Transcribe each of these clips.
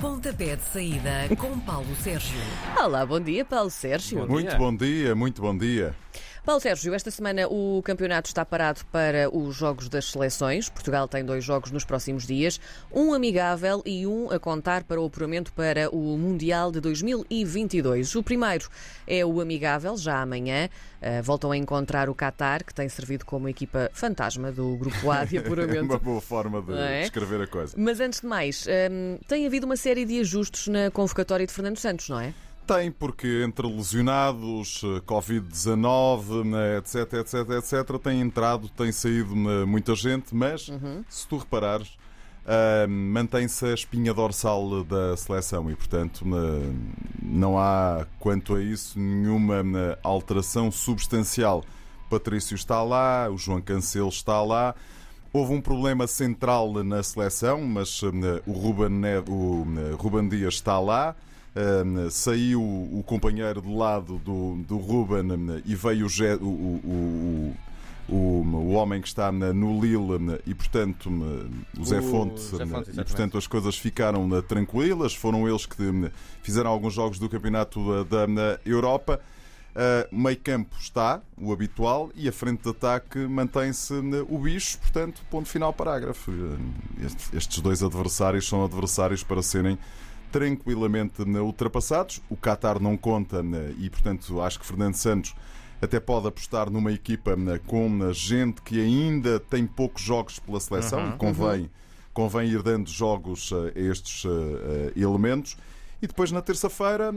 Pontapé de saída com Paulo Sérgio. Olá, bom dia, Paulo Sérgio. Muito dia. bom dia, muito bom dia. Paulo Sérgio, esta semana o campeonato está parado para os jogos das seleções. Portugal tem dois jogos nos próximos dias, um amigável e um a contar para o apuramento para o Mundial de 2022. O primeiro é o amigável, já amanhã. Uh, voltam a encontrar o Qatar, que tem servido como equipa fantasma do Grupo A de apuramento. Uma boa forma de é? descrever a coisa. Mas antes de mais, hum, tem havido uma série de ajustes na convocatória de Fernando Santos, não é? Tem, porque entre lesionados, eh, Covid-19, né, etc, etc, etc, tem entrado, tem saído né, muita gente, mas Uhum. se tu reparares, ah, mantém-se a espinha dorsal da seleção e, portanto, né, não há, quanto a isso, nenhuma alteração substancial. Patrício está lá, o João Cancelo está lá. Houve um problema central na seleção, mas o Ruben, o, Ruben Dias está lá. Eh, saiu o companheiro do lado do, do Ruben e veio o, o, o, o, homem que está no Lille e, portanto, o Zé Fonte. Zé Fonte, e, portanto, as coisas ficaram tranquilas. Foram eles que fizeram alguns jogos do Campeonato da da Europa. Uh, meio campo está, o habitual, e a frente de ataque mantém-se o bicho, portanto, ponto final parágrafo. Estes dois adversários são adversários para serem tranquilamente uh, ultrapassados. O Qatar não conta uh, e, portanto, acho que Fernando Santos até pode apostar numa equipa uh, com gente que ainda tem poucos jogos pela seleção Uhum. e convém, convém ir dando jogos uh, a estes uh, uh, elementos. E depois na terça-feira,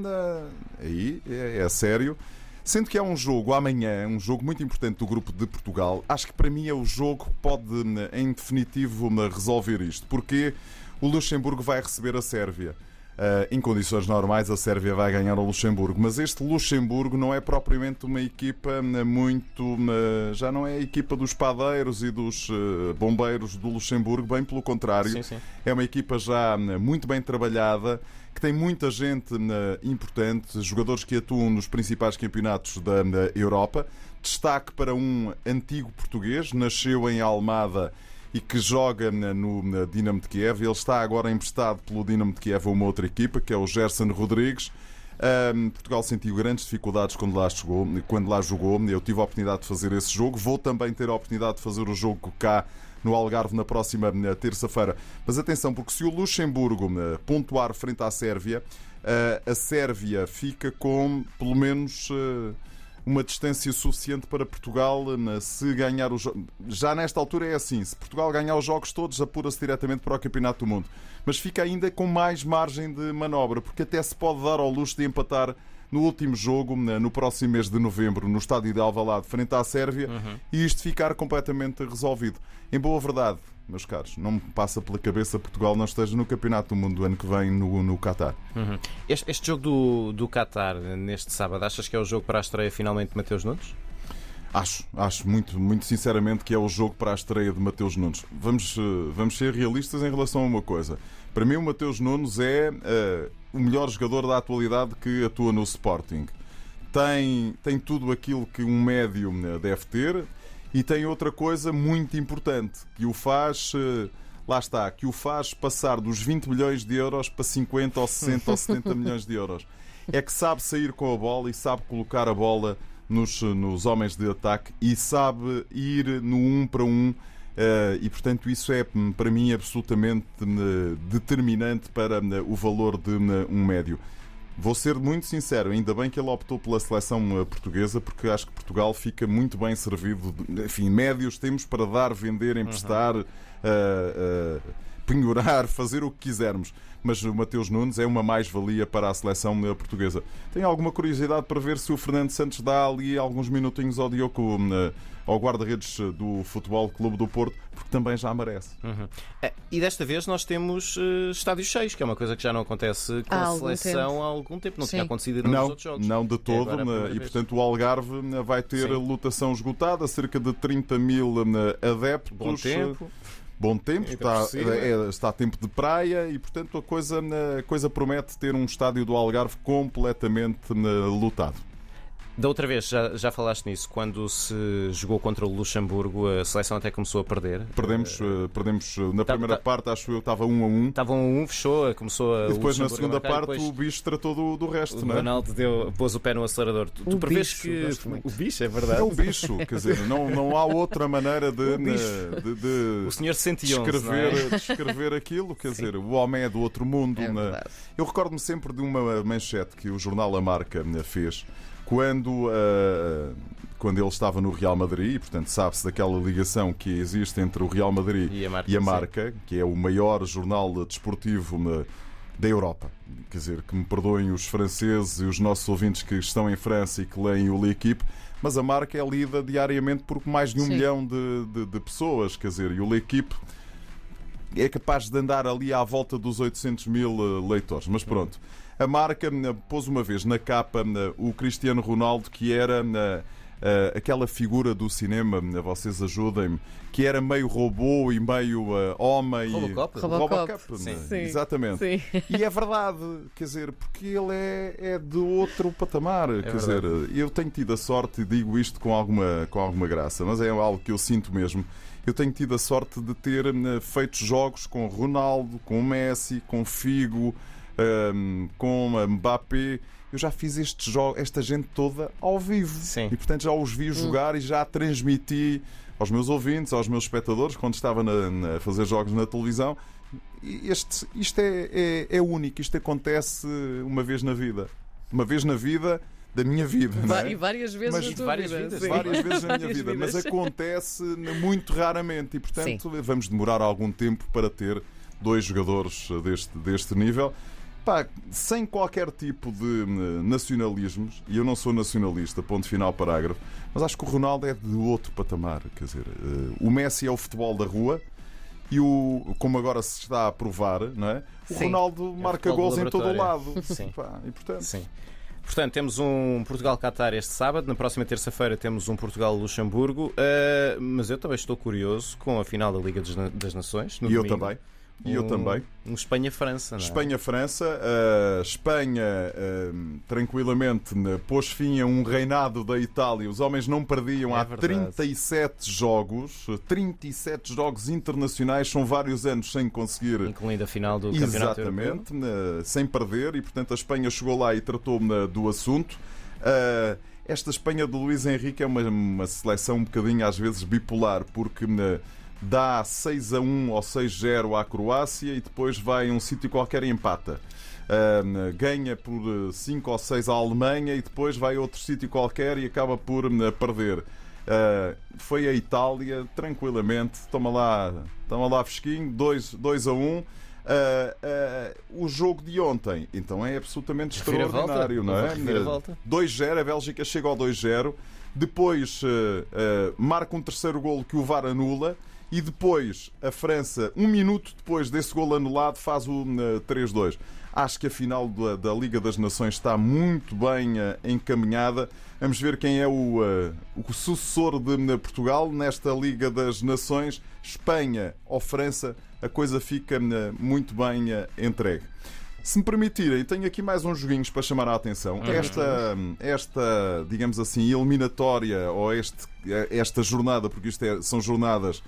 aí é, é sério. Sendo que há um jogo amanhã, um jogo muito importante do grupo de Portugal, acho que para mim é o jogo que pode, em definitivo, resolver isto. Porque o Luxemburgo vai receber a Sérvia. Ah, em condições normais, a Sérvia vai ganhar o Luxemburgo, mas este Luxemburgo não é propriamente uma equipa né, muito. né, Já não é a equipa dos padeiros e dos eh, bombeiros do Luxemburgo, bem pelo contrário. Sim, sim. É uma equipa já muito bem trabalhada, que tem muita gente importante, jogadores que atuam nos principais campeonatos da Europa. Destaque para um antigo português, nasceu em Almada e que joga no na Dinamo de Kiev. Ele está agora emprestado pelo Dinamo de Kiev a uma outra equipa, que é o Gerson Rodrigues. Ahm, Portugal sentiu grandes dificuldades quando lá, chegou, quando lá jogou. Eu tive a oportunidade de fazer esse jogo. Vou também ter a oportunidade de fazer o jogo cá no Algarve na próxima terça-feira. Mas atenção, porque se o Luxemburgo eh, pontuar frente à Sérvia, eh, a Sérvia fica com pelo menos eh, uma distância suficiente para Portugal eh, se ganhar os. Já nesta altura é assim: se Portugal ganhar os jogos todos, apura-se diretamente para o Campeonato do Mundo. Mas fica ainda com mais margem de manobra, porque até se pode dar ao luxo de empatar no último jogo, no próximo mês de novembro, no estádio de Alvalade, frente à Sérvia, e isto ficar completamente resolvido. Em boa verdade, meus caros, não me passa pela cabeça Portugal não esteja no Campeonato do Mundo do ano que vem no, no Qatar. Uhum. Este, este jogo do, do Qatar, neste sábado, achas que é o jogo para a estreia finalmente de Mateus Nunes? Acho, acho muito, muito sinceramente que é o jogo para a estreia de Mateus Nunes. Vamos, eh, vamos ser realistas em relação a uma coisa. Para mim, o Mateus Nunes é eh, o melhor jogador da atualidade que atua no Sporting. Tem, tem tudo aquilo que um médio eh, deve ter e tem outra coisa muito importante que o faz. eh, Lá está, que o faz passar dos 20 milhões de euros para 50 ou 60 ou 70 milhões de euros. É que sabe sair com a bola e sabe colocar a bola nos, nos homens de ataque e sabe ir no um para um. eh, e portanto, isso é para mim absolutamente hum, determinante para hum, o valor de um médio. Vou ser muito sincero, ainda bem que ele optou pela seleção eh, portuguesa, porque acho que Portugal fica muito bem servido. Enfim, médios temos para dar, vender, emprestar, eh, eh, penhorar, fazer o que quisermos. Mas o Mateus Nunes é uma mais-valia para a seleção portuguesa. Tenho alguma curiosidade para ver se o Fernando Santos dá ali alguns minutinhos ao Diogo, eh, ao guarda-redes do Futebol Clube do Porto, porque também já merece. Uhum. É, e desta vez nós temos eh, estádios cheios, que é uma coisa que já não acontece com Há a algum tempo. há algum tempo. Não Sim. tinha acontecido nos Não, outros jogos. não de todo, a né, primeira e portanto o Algarve né, vai ter Sim. a lotação esgotada, cerca de 30 mil né, adeptos. Bom tempo. Bom tempo, Ainda está, é, está tempo de praia e portanto a coisa, a coisa promete ter um estádio do Algarve completamente lotado. Da outra vez, já, já falaste nisso, quando se jogou contra o Luxemburgo, a seleção até começou a perder. Perdemos, eh, perdemos eh, na tá- primeira tá- parte, acho eu, estava um a um. Estavam a um, fechou, começou a. E depois o na segunda a marcar, parte depois o bicho tratou do, do resto, O não é? Ronaldo deu, pôs o pé no acelerador. Tu, tu O prevês que. O bicho, é verdade. É o bicho, quer dizer, não, não há outra maneira de, O bicho. de, de O senhor 111. não é? descrever, descrever aquilo, quer dizer, o homem é do outro mundo. É né? verdade. Eu recordo-me sempre de uma manchete que o jornal A Marca né, fez quando, ah, quando ele estava no Real Madrid, e portanto sabe-se daquela ligação que existe entre o Real Madrid E a marca. e a. Marca, que é o maior jornal desportivo né, da Europa. Quer dizer, que me perdoem os franceses e os nossos ouvintes que estão em França e que leem o L'Equipe, mas a marca é lida diariamente por mais de um Sim. milhão de, de- de pessoas, quer dizer, e o L'Equipe é capaz de andar ali à volta dos 800 mil eh, leitores. Mas pronto, a marca eh, pôs uma vez na capa eh, o Cristiano Ronaldo, que era eh, eh, aquela figura do cinema, vocês ajudem-me, que era meio robô e meio eh, homem. Robocop? Robocop. né? Sim. Sim. Exatamente. Sim. E é verdade, quer dizer, porque ele é, é de outro patamar. quer verdade. dizer, eu tenho tido a sorte, e digo isto com alguma, com alguma graça, mas é algo que eu sinto mesmo. Eu tenho tido a sorte de ter feito jogos com Ronaldo, com Messi, com Figo, ehm, com Mbappé. Eu já fiz estes jogos, esta gente toda ao vivo. Sim. E portanto já os vi jogar e já transmiti aos meus ouvintes, aos meus espectadores, quando estava na- a fazer jogos na televisão. E Este, isto é, é, é único, isto acontece uma vez na vida. Uma vez na vida da minha vida. é? E várias vezes Mas na tua várias vida. vidas, sim. Várias vezes na minha vida, mas acontece muito raramente e, portanto, vamos demorar algum tempo para ter dois jogadores deste, deste nível. Pá, sem qualquer tipo de eh, nacionalismos, e eu não sou nacionalista, ponto final, parágrafo, mas acho que o Ronaldo é de outro patamar. Quer dizer, eh, o Messi é o futebol da rua e o, como agora se está a provar, não é? O Sim. Ronaldo marca futebol gols em todo o lado. Sim. Pá, e portanto, Sim. Portanto, temos um Portugal-Catar este sábado. Na próxima terça-feira temos um Portugal-Luxemburgo. Uh, mas eu também estou curioso com a final da Liga das Nações. no e eu domingo. também. E eu Um- também. Um Espanha-França. não é? Espanha-França. Uh, Espanha, uh, tranquilamente, né, pôs fim a um reinado da Itália. Os homens não perdiam É há verdade. 37 jogos. 37 jogos internacionais. São vários anos sem conseguir. Incluindo a final do Campeonato Europeu. Exatamente, né, sem perder. E, portanto, a Espanha chegou lá e tratou né, do assunto. Uh, esta Espanha de Luís Henrique é uma, uma seleção um bocadinho, às vezes, bipolar, porque dá 6 a 1 ou 6-0 à Croácia e depois vai a um sítio qualquer e empata. Uh, ganha por 5 ou 6 à Alemanha e depois vai a outro sítio qualquer e acaba por uh, perder. Uh, foi a Itália, tranquilamente, toma lá, toma lá fresquinho, 2 2 a 1. Uh, uh, o jogo de ontem, então é absolutamente Reviravolta. extraordinário, não é? reviravolta. 2-0, a Bélgica chega ao 2-0, depois uh, uh, marca um terceiro golo que o VAR anula e depois a França, um minuto depois desse golo anulado, faz o uh, 3-2. Acho que a final da, da Liga das Nações está muito bem uh, encaminhada. Vamos ver quem é o, uh, o sucessor de uh, Portugal nesta Liga das Nações, Espanha ou França. A coisa fica uh, muito bem entregue. Se me permitirem, tenho aqui mais uns joguinhos para chamar a atenção. Esta, esta, digamos assim, eliminatória ou este, esta jornada, porque isto é- são jornadas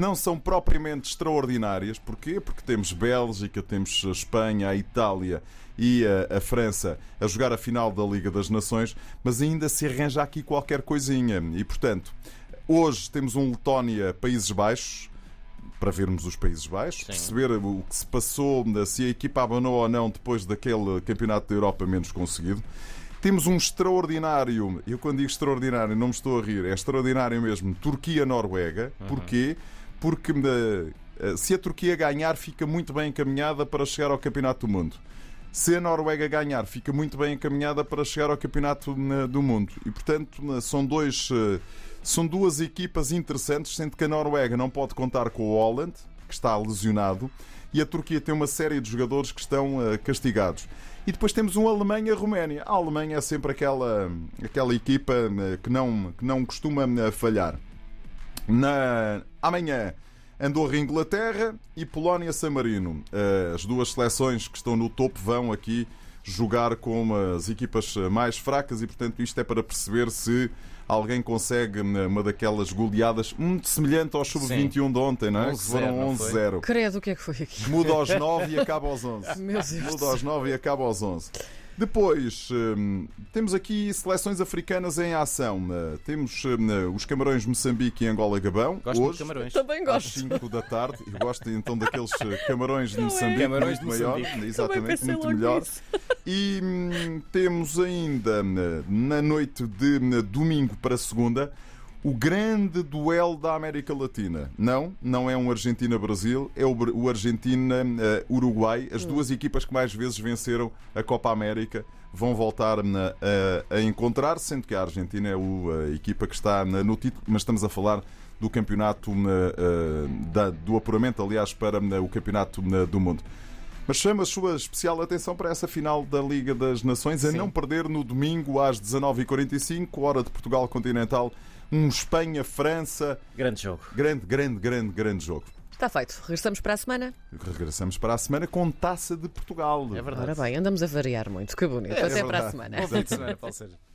não são propriamente extraordinárias. Porquê? Porque temos Bélgica, temos a Espanha, a Itália e a, a França a jogar a final da Liga das Nações, mas ainda se arranja aqui qualquer coisinha. E, portanto, hoje temos um Letónia-Países Baixos, para vermos os Países Baixos, Sim. perceber o que se passou, se a equipa abanou ou não depois daquele Campeonato da Europa menos conseguido. Temos um extraordinário, eu quando digo extraordinário não me estou a rir, é extraordinário mesmo, Turquia-Noruega. Porquê? Porque eh, se a Turquia ganhar, fica muito bem encaminhada para chegar ao Campeonato do Mundo. Se a Noruega ganhar, fica muito bem encaminhada para chegar ao Campeonato eh, do Mundo. E, portanto, eh, são, dois, eh, são duas equipas interessantes, sendo que a Noruega não pode contar com o Holland, que está lesionado, e a Turquia tem uma série de jogadores que estão eh, castigados. E depois temos um Alemanha-Roménia. A Alemanha é sempre aquela, aquela equipa eh, que não, que não costuma eh, falhar. Na... Amanhã, Andorra e Inglaterra e Polónia-San Marino. Eh, As duas seleções que estão no topo vão aqui jogar com as equipas mais fracas e, portanto, isto é para perceber se alguém consegue hum, uma daquelas goleadas muito semelhante ao sub-21 de ontem, não é? Que 11-0, foram não foi? 11-0. Credo, o que é que foi aqui? Muda aos 9 e acaba aos 11. Meu Deus. Muda aos 9 e acaba aos 11. Depois, hum, temos aqui seleções africanas em ação. Uh, Temos hum, os Camarões, Moçambique e Angola-Gabão. Gosto Hoje, de camarões. Também às gosto. 5 da tarde. Eu gosto então daqueles uh, camarões de? Moçambique, Camarões de muito maior, Moçambique. exatamente, muito melhor. nisso. E hum, temos ainda na noite de domingo para segunda o grande duelo da América Latina. Não, não é um Argentina-Brasil, é o Argentina-Uruguai. As duas equipas que mais vezes venceram a Copa América vão voltar hum, a, a encontrar, sendo que a Argentina é a equipa que está na- no título, mas estamos a falar do campeonato hum, do apuramento, aliás, para hum, o campeonato hum, do mundo. Mas chama a sua especial atenção para essa final da Liga das Nações, a Sim. não perder no domingo às 19h45, hora de Portugal Continental, um Espanha-França. Grande jogo. Grande, grande, grande, grande jogo. Está feito. Regressamos para a semana? Regressamos para a semana com taça de Portugal. É verdade. Ora bem, andamos a variar muito. Que bonito. Até para a semana. Bom fim de semana, Paulo Sérgio.